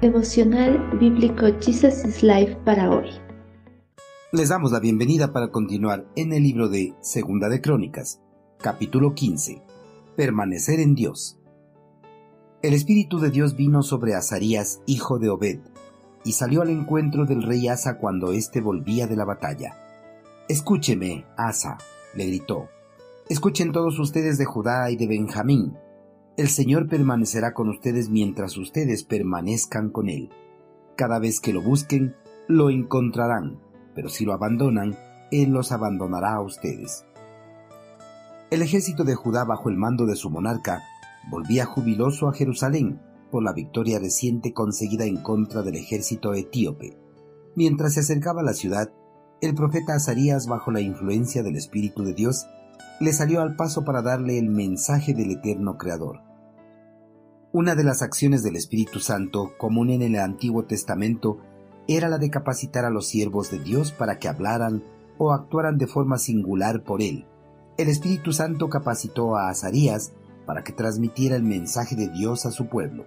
Devocional Bíblico Jesus is Life para hoy. Les damos la bienvenida para continuar en el libro de Segunda de Crónicas, capítulo 15. Permanecer en Dios. El Espíritu de Dios vino sobre Azarías, hijo de Obed, y salió al encuentro del rey Asa cuando éste volvía de la batalla. Escúcheme, Asa, le gritó. Escuchen todos ustedes de Judá y de Benjamín el Señor permanecerá con ustedes mientras ustedes permanezcan con Él. Cada vez que lo busquen, lo encontrarán, pero si lo abandonan, Él los abandonará a ustedes. El ejército de Judá bajo el mando de su monarca volvía jubiloso a Jerusalén por la victoria reciente conseguida en contra del ejército etíope. Mientras se acercaba a la ciudad, el profeta Azarías, bajo la influencia del Espíritu de Dios, le salió al paso para darle el mensaje del eterno Creador. Una de las acciones del Espíritu Santo, común en el Antiguo Testamento, era la de capacitar a los siervos de Dios para que hablaran o actuaran de forma singular por él. El Espíritu Santo capacitó a Azarías para que transmitiera el mensaje de Dios a su pueblo.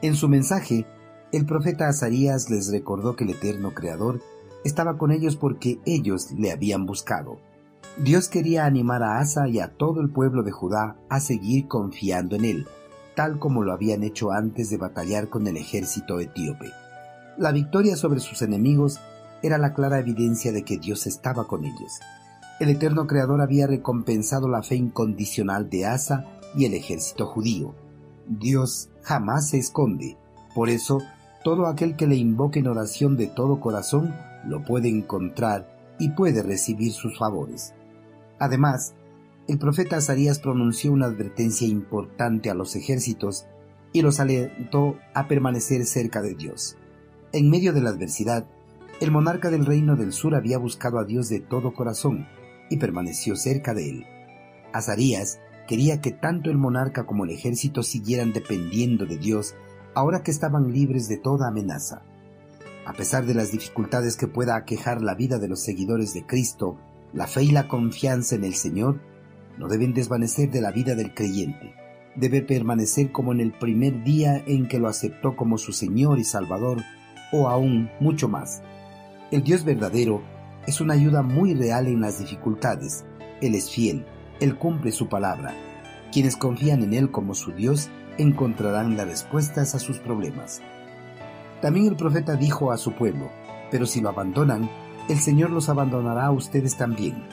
En su mensaje, el profeta Azarías les recordó que el eterno Creador estaba con ellos porque ellos le habían buscado. Dios quería animar a Asa y a todo el pueblo de Judá a seguir confiando en él, tal como lo habían hecho antes de batallar con el ejército etíope. La victoria sobre sus enemigos era la clara evidencia de que Dios estaba con ellos. El eterno Creador había recompensado la fe incondicional de Asa y el ejército judío. Dios jamás se esconde, por eso todo aquel que le invoque en oración de todo corazón lo puede encontrar y puede recibir sus favores. Además, el profeta Azarías pronunció una advertencia importante a los ejércitos y los alentó a permanecer cerca de Dios. En medio de la adversidad, el monarca del reino del sur había buscado a Dios de todo corazón y permaneció cerca de él. Azarías quería que tanto el monarca como el ejército siguieran dependiendo de Dios ahora que estaban libres de toda amenaza. A pesar de las dificultades que pueda aquejar la vida de los seguidores de Cristo, la fe y la confianza en el Señor no deben desvanecer de la vida del creyente. Debe permanecer como en el primer día en que lo aceptó como su Señor y Salvador, o aún mucho más. El Dios verdadero es una ayuda muy real en las dificultades. Él es fiel, Él cumple su palabra. Quienes confían en Él como su Dios encontrarán las respuestas a sus problemas. También el profeta dijo a su pueblo, pero si lo abandonan, el Señor los abandonará a ustedes también.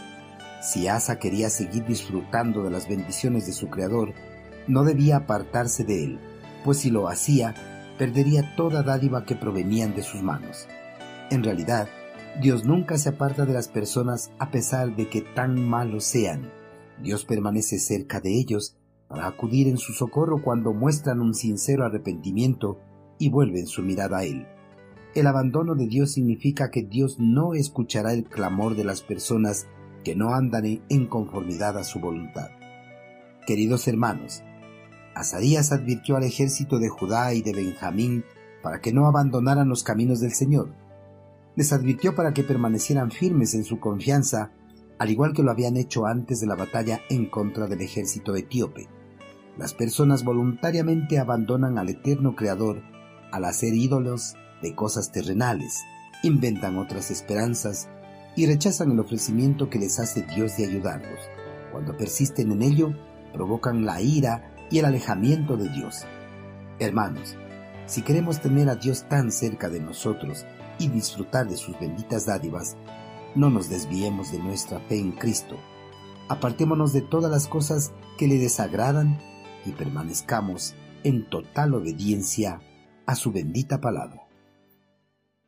Si Asa quería seguir disfrutando de las bendiciones de su Creador, no debía apartarse de él, pues si lo hacía, perdería toda dádiva que provenían de sus manos. En realidad, Dios nunca se aparta de las personas a pesar de que tan malos sean. Dios permanece cerca de ellos para acudir en su socorro cuando muestran un sincero arrepentimiento y vuelven su mirada a Él. El abandono de Dios significa que Dios no escuchará el clamor de las personas que no andan en conformidad a su voluntad. Queridos hermanos, Azarías advirtió al ejército de Judá y de Benjamín para que no abandonaran los caminos del Señor. Les advirtió para que permanecieran firmes en su confianza, al igual que lo habían hecho antes de la batalla en contra del ejército etíope. Las personas voluntariamente abandonan al eterno Creador al hacer ídolos de cosas terrenales, inventan otras esperanzas y rechazan el ofrecimiento que les hace Dios de ayudarlos. Cuando persisten en ello, provocan la ira y el alejamiento de Dios. Hermanos, si queremos tener a Dios tan cerca de nosotros y disfrutar de sus benditas dádivas, no nos desviemos de nuestra fe en Cristo. Apartémonos de todas las cosas que le desagradan y permanezcamos en total obediencia a su bendita palabra.